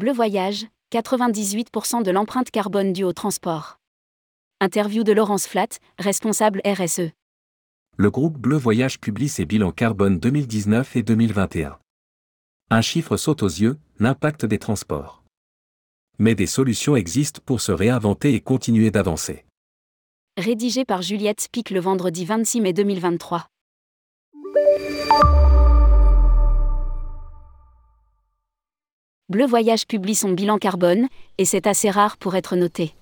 Bleu Voyage, 98% de l'empreinte carbone due au transport. Interview de Laurence Flatt, responsable RSE. Le groupe Bleu Voyage publie ses bilans carbone 2019 et 2021. Un chiffre saute aux yeux, l'impact des transports. Mais des solutions existent pour se réinventer et continuer d'avancer. Rédigé par Juliette Spic le vendredi 26 mai 2023. Bleu Voyage publie son bilan carbone, et c'est assez rare pour être noté.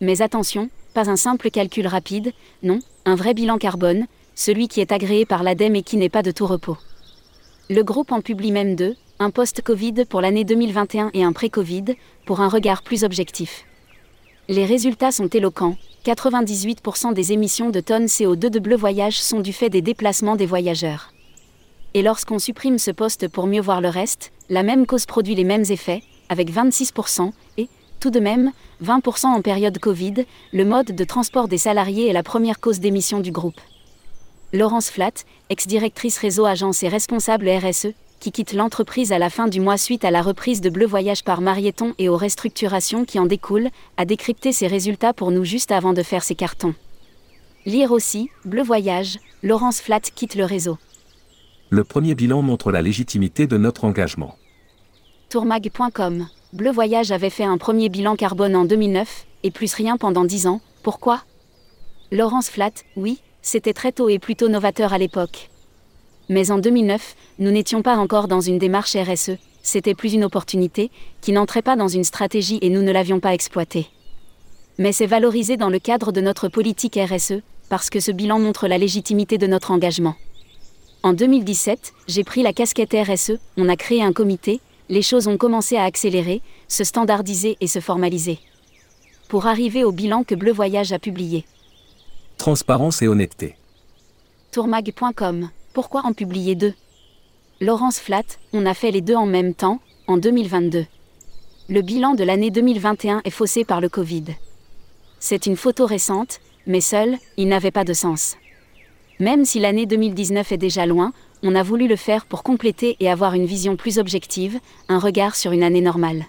Mais attention, pas un simple calcul rapide, non, un vrai bilan carbone, celui qui est agréé par l'ADEME et qui n'est pas de tout repos. Le groupe en publie même deux, un post-Covid pour l'année 2021 et un pré-Covid, pour un regard plus objectif. Les résultats sont éloquents, 98% des émissions de tonnes CO2 de Bleu Voyage sont du fait des déplacements des voyageurs. Et lorsqu'on supprime ce poste pour mieux voir le reste, la même cause produit les mêmes effets, avec 26%, et, tout de même, 20% en période Covid, le mode de transport des salariés est la première cause d'émission du groupe. Laurence Flatt, ex-directrice réseau agence et responsable RSE, qui quitte l'entreprise à la fin du mois suite à la reprise de Bleu Voyage par Marieton et aux restructurations qui en découlent, a décrypté ses résultats pour nous juste avant de faire ses cartons. Lire aussi, Bleu Voyage, Laurence Flatt quitte le réseau le premier bilan montre la légitimité de notre engagement. Tourmag.com Bleu Voyage avait fait un premier bilan carbone en 2009, et plus rien pendant 10 ans, pourquoi? Laurence Flatt, oui, c'était très tôt et plutôt novateur à l'époque. Mais en 2009, nous n'étions pas encore dans une démarche RSE, c'était plus une opportunité, qui n'entrait pas dans une stratégie et nous ne l'avions pas exploitée. Mais c'est valorisé dans le cadre de notre politique RSE, parce que ce bilan montre la légitimité de notre engagement. En 2017, j'ai pris la casquette RSE, on a créé un comité, les choses ont commencé à accélérer, se standardiser et se formaliser. Pour arriver au bilan que Bleu Voyage a publié. Transparence et honnêteté. Tourmag.com. Pourquoi en publier deux? Laurence Flatt, on a fait les deux en même temps, en 2022. Le bilan de l'année 2021 est faussé par le Covid. C'est une photo récente, mais seule, il n'avait pas de sens. Même si l'année 2019 est déjà loin, on a voulu le faire pour compléter et avoir une vision plus objective, un regard sur une année normale.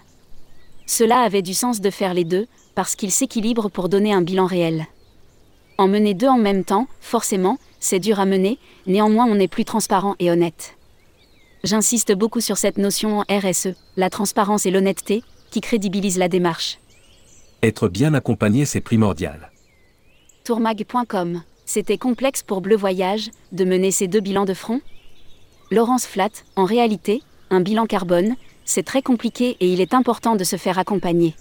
Cela avait du sens de faire les deux, parce qu'ils s'équilibrent pour donner un bilan réel. En mener deux en même temps, forcément, c'est dur à mener, néanmoins on est plus transparent et honnête. J'insiste beaucoup sur cette notion en RSE, la transparence et l'honnêteté, qui crédibilisent la démarche. Être bien accompagné, c'est primordial. Tourmag.com c'était complexe pour Bleu Voyage de mener ces deux bilans de front Laurence Flatt, en réalité, un bilan carbone, c'est très compliqué et il est important de se faire accompagner.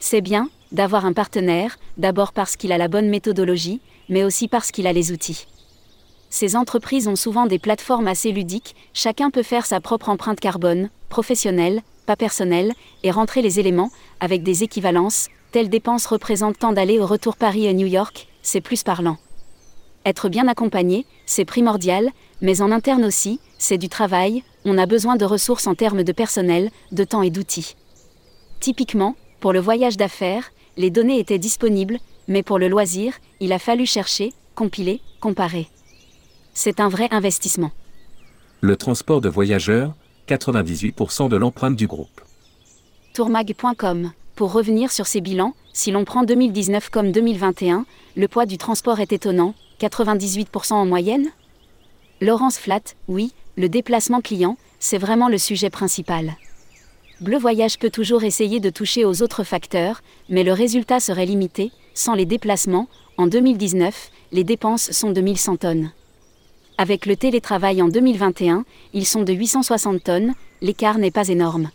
C'est bien d'avoir un partenaire, d'abord parce qu'il a la bonne méthodologie, mais aussi parce qu'il a les outils. Ces entreprises ont souvent des plateformes assez ludiques, chacun peut faire sa propre empreinte carbone, professionnelle, pas personnelle, et rentrer les éléments, avec des équivalences, telles dépenses représentent tant d'aller au retour Paris et New York, c'est plus parlant. Être bien accompagné, c'est primordial, mais en interne aussi, c'est du travail, on a besoin de ressources en termes de personnel, de temps et d'outils. Typiquement, pour le voyage d'affaires, les données étaient disponibles, mais pour le loisir, il a fallu chercher, compiler, comparer. C'est un vrai investissement. Le transport de voyageurs, 98% de l'empreinte du groupe. Tourmag.com Pour revenir sur ces bilans, si l'on prend 2019 comme 2021, le poids du transport est étonnant, 98% en moyenne Laurence Flatt, oui, le déplacement client, c'est vraiment le sujet principal. Bleu Voyage peut toujours essayer de toucher aux autres facteurs, mais le résultat serait limité, sans les déplacements, en 2019, les dépenses sont de 1100 tonnes. Avec le télétravail en 2021, ils sont de 860 tonnes, l'écart n'est pas énorme.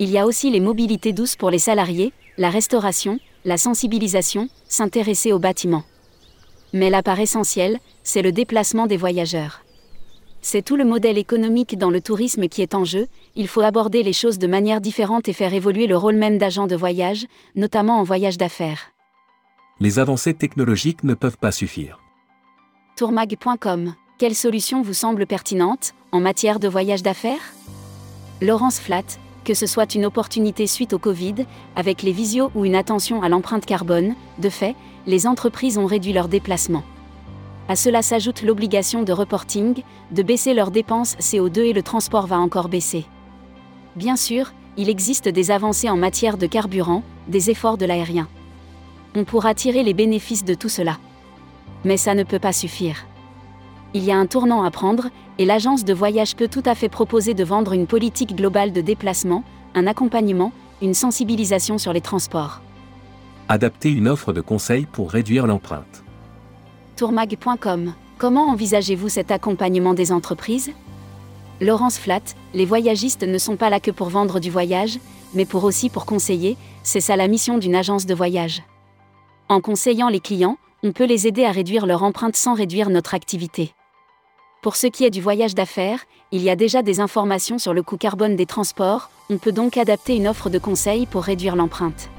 Il y a aussi les mobilités douces pour les salariés, la restauration, la sensibilisation, s'intéresser aux bâtiments. Mais la part essentielle, c'est le déplacement des voyageurs. C'est tout le modèle économique dans le tourisme qui est en jeu, il faut aborder les choses de manière différente et faire évoluer le rôle même d'agent de voyage, notamment en voyage d'affaires. Les avancées technologiques ne peuvent pas suffire. Tourmag.com Quelle solution vous semble pertinente en matière de voyage d'affaires? Laurence Flatt, que ce soit une opportunité suite au Covid, avec les visios ou une attention à l'empreinte carbone, de fait, les entreprises ont réduit leurs déplacements. À cela s'ajoute l'obligation de reporting, de baisser leurs dépenses CO2 et le transport va encore baisser. Bien sûr, il existe des avancées en matière de carburant, des efforts de l'aérien. On pourra tirer les bénéfices de tout cela. Mais ça ne peut pas suffire. Il y a un tournant à prendre, et l'agence de voyage peut tout à fait proposer de vendre une politique globale de déplacement, un accompagnement, une sensibilisation sur les transports. Adapter une offre de conseil pour réduire l'empreinte. Tourmag.com Comment envisagez-vous cet accompagnement des entreprises? Laurence Flatt, les voyagistes ne sont pas là que pour vendre du voyage, mais pour aussi pour conseiller, c'est ça la mission d'une agence de voyage. En conseillant les clients, on peut les aider à réduire leur empreinte sans réduire notre activité. Pour ce qui est du voyage d'affaires, il y a déjà des informations sur le coût carbone des transports, on peut donc adapter une offre de conseil pour réduire l'empreinte.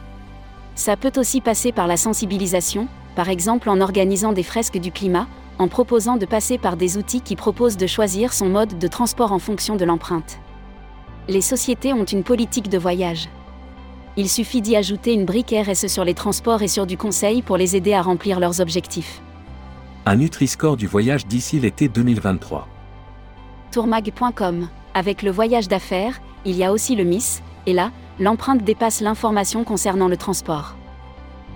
Ça peut aussi passer par la sensibilisation, par exemple en organisant des fresques du climat, en proposant de passer par des outils qui proposent de choisir son mode de transport en fonction de l'empreinte. Les sociétés ont une politique de voyage. Il suffit d'y ajouter une brique RSE sur les transports et sur du conseil pour les aider à remplir leurs objectifs. Un Nutri-Score du voyage d'ici l'été 2023. Tourmag.com. Avec le voyage d'affaires, il y a aussi le MIS, et là, l'empreinte dépasse l'information concernant le transport.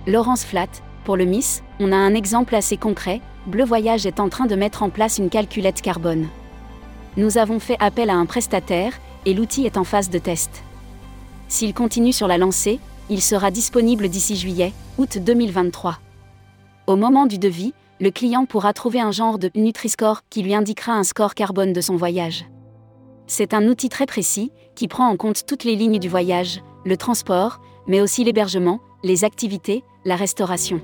Laurence Flatt, pour le MIS, on a un exemple assez concret, Bleu Voyage est en train de mettre en place une calculette carbone. Nous avons fait appel à un prestataire, et l'outil est en phase de test. S'il continue sur la lancée, il sera disponible d'ici juillet, août 2023. Au moment du devis, le client pourra trouver un genre de Nutri-Score qui lui indiquera un score carbone de son voyage. C'est un outil très précis, qui prend en compte toutes les lignes du voyage, le transport, mais aussi l'hébergement, les activités, la restauration.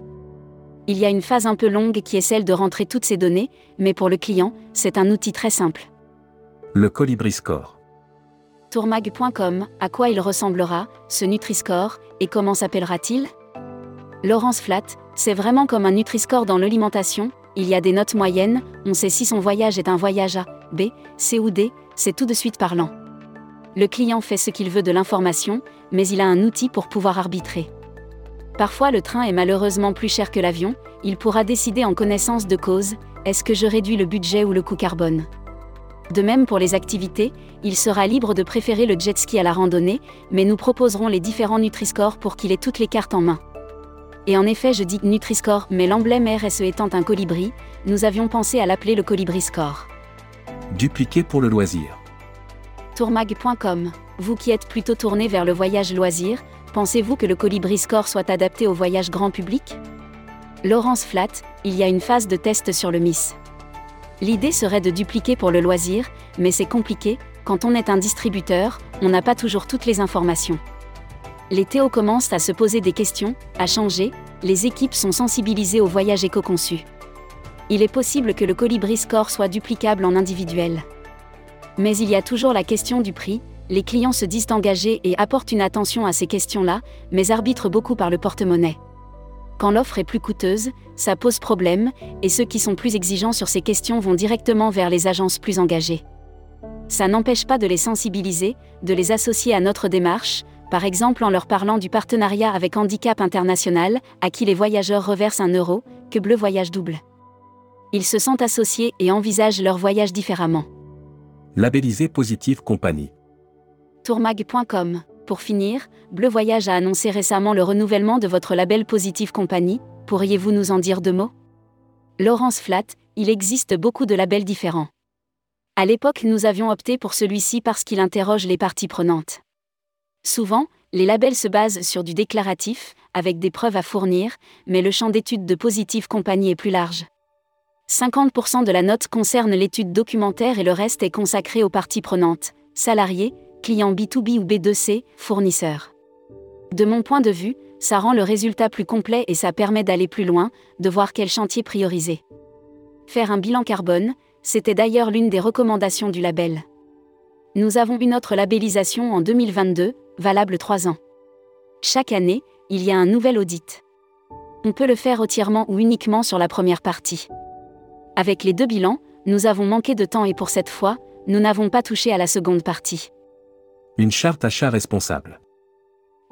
Il y a une phase un peu longue qui est celle de rentrer toutes ces données, mais pour le client, c'est un outil très simple. Le Colibri Score. Tourmag.com, à quoi il ressemblera, ce Nutri-Score, et comment s'appellera-t-il? Laurence Flatt, c'est vraiment comme un Nutri-Score dans l'alimentation, il y a des notes moyennes, on sait si son voyage est un voyage A, B, C ou D, c'est tout de suite parlant. Le client fait ce qu'il veut de l'information, mais il a un outil pour pouvoir arbitrer. Parfois le train est malheureusement plus cher que l'avion, il pourra décider en connaissance de cause, est-ce que je réduis le budget ou le coût carbone? De même pour les activités, il sera libre de préférer le jet ski à la randonnée, mais nous proposerons les différents Nutri-Score pour qu'il ait toutes les cartes en main. Et en effet, je dis Nutri-Score, mais l'emblème RSE étant un colibri, nous avions pensé à l'appeler le Colibri Score. Dupliqué pour le loisir. Tourmag.com. Vous qui êtes plutôt tourné vers le voyage loisir, Pensez-vous que le Colibri Score soit adapté au voyage grand public? Laurence Flatt, il y a une phase de test sur le MIS. L'idée serait de dupliquer pour le loisir, mais c'est compliqué, quand on est un distributeur, on n'a pas toujours toutes les informations. Les Théo commencent à se poser des questions, à changer, les équipes sont sensibilisées au voyage éco-conçu. Il est possible que le Colibri Score soit duplicable en individuel. Mais il y a toujours la question du prix, les clients se disent engagés et apportent une attention à ces questions-là, mais arbitrent beaucoup par le porte-monnaie. Quand l'offre est plus coûteuse, ça pose problème, et ceux qui sont plus exigeants sur ces questions vont directement vers les agences plus engagées. Ça n'empêche pas de les sensibiliser, de les associer à notre démarche, par exemple en leur parlant du partenariat avec Handicap International, à qui les voyageurs reversent un euro, que Bleu Voyage double. Ils se sentent associés et envisagent leur voyage différemment. Labellisé Positive Compagnie tourmag.com. Pour finir, Bleu Voyage a annoncé récemment le renouvellement de votre label Positive Compagnie, pourriez-vous nous en dire deux mots? Laurence Flatt, il existe beaucoup de labels différents. À l'époque, nous avions opté pour celui-ci parce qu'il interroge les parties prenantes. Souvent, les labels se basent sur du déclaratif, avec des preuves à fournir, mais le champ d'étude de Positive Compagnie est plus large. 50% de la note concerne l'étude documentaire et le reste est consacré aux parties prenantes, salariés, client B2B ou B2C, fournisseur. De mon point de vue, ça rend le résultat plus complet et ça permet d'aller plus loin, de voir quel chantier prioriser. Faire un bilan carbone, c'était d'ailleurs l'une des recommandations du label. Nous avons une autre labellisation en 2022, valable 3 ans. Chaque année, il y a un nouvel audit. On peut le faire entièrement ou uniquement sur la première partie. Avec les deux bilans, nous avons manqué de temps et pour cette fois, nous n'avons pas touché à la seconde partie. Une charte achat responsable.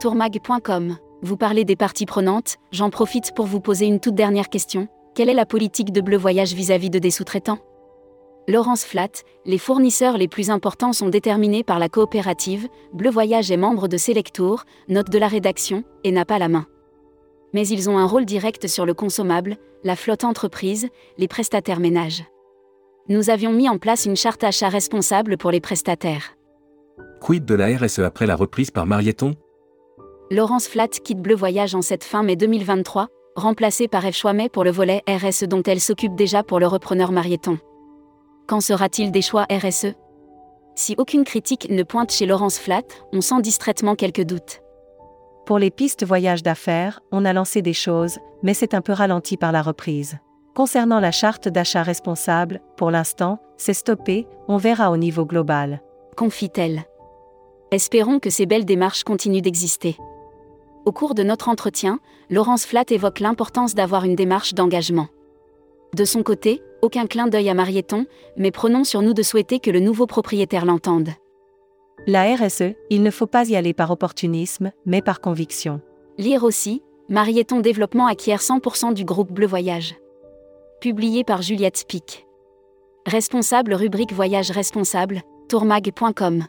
Tourmag.com. Vous parlez des parties prenantes, j'en profite pour vous poser une toute dernière question. Quelle est la politique de Bleu Voyage vis-à-vis de des sous-traitants? Laurence Flat, les fournisseurs les plus importants sont déterminés par la coopérative, Bleu Voyage est membre de Selectour, note de la rédaction, et n'a pas la main. Mais ils ont un rôle direct sur le consommable, la flotte entreprise, les prestataires ménages. Nous avions mis en place une charte achat responsable pour les prestataires. Quid de la RSE après la reprise par Marieton? Laurence Flat quitte Bleu Voyage en cette fin mai 2023, remplacée par Eve Chouamet pour le volet RSE dont elle s'occupe déjà pour le repreneur Marieton. Qu'en sera-t-il des choix RSE Si aucune critique ne pointe chez Laurence Flat, on sent distraitement quelques doutes. Pour les pistes voyage d'affaires, on a lancé des choses, mais c'est un peu ralenti par la reprise. Concernant la charte d'achat responsable, pour l'instant, c'est stoppé, on verra au niveau global. Confie-t-elle. Espérons que ces belles démarches continuent d'exister. Au cours de notre entretien, Laurence Flat évoque l'importance d'avoir une démarche d'engagement. De son côté, aucun clin d'œil à Marieton, mais prenons sur nous de souhaiter que le nouveau propriétaire l'entende. La RSE, il ne faut pas y aller par opportunisme, mais par conviction. Lire aussi, Marieton Développement acquiert 100% du groupe Bleu Voyage. Publié par Juliette Spic. Responsable rubrique Voyage responsable, tourmag.com.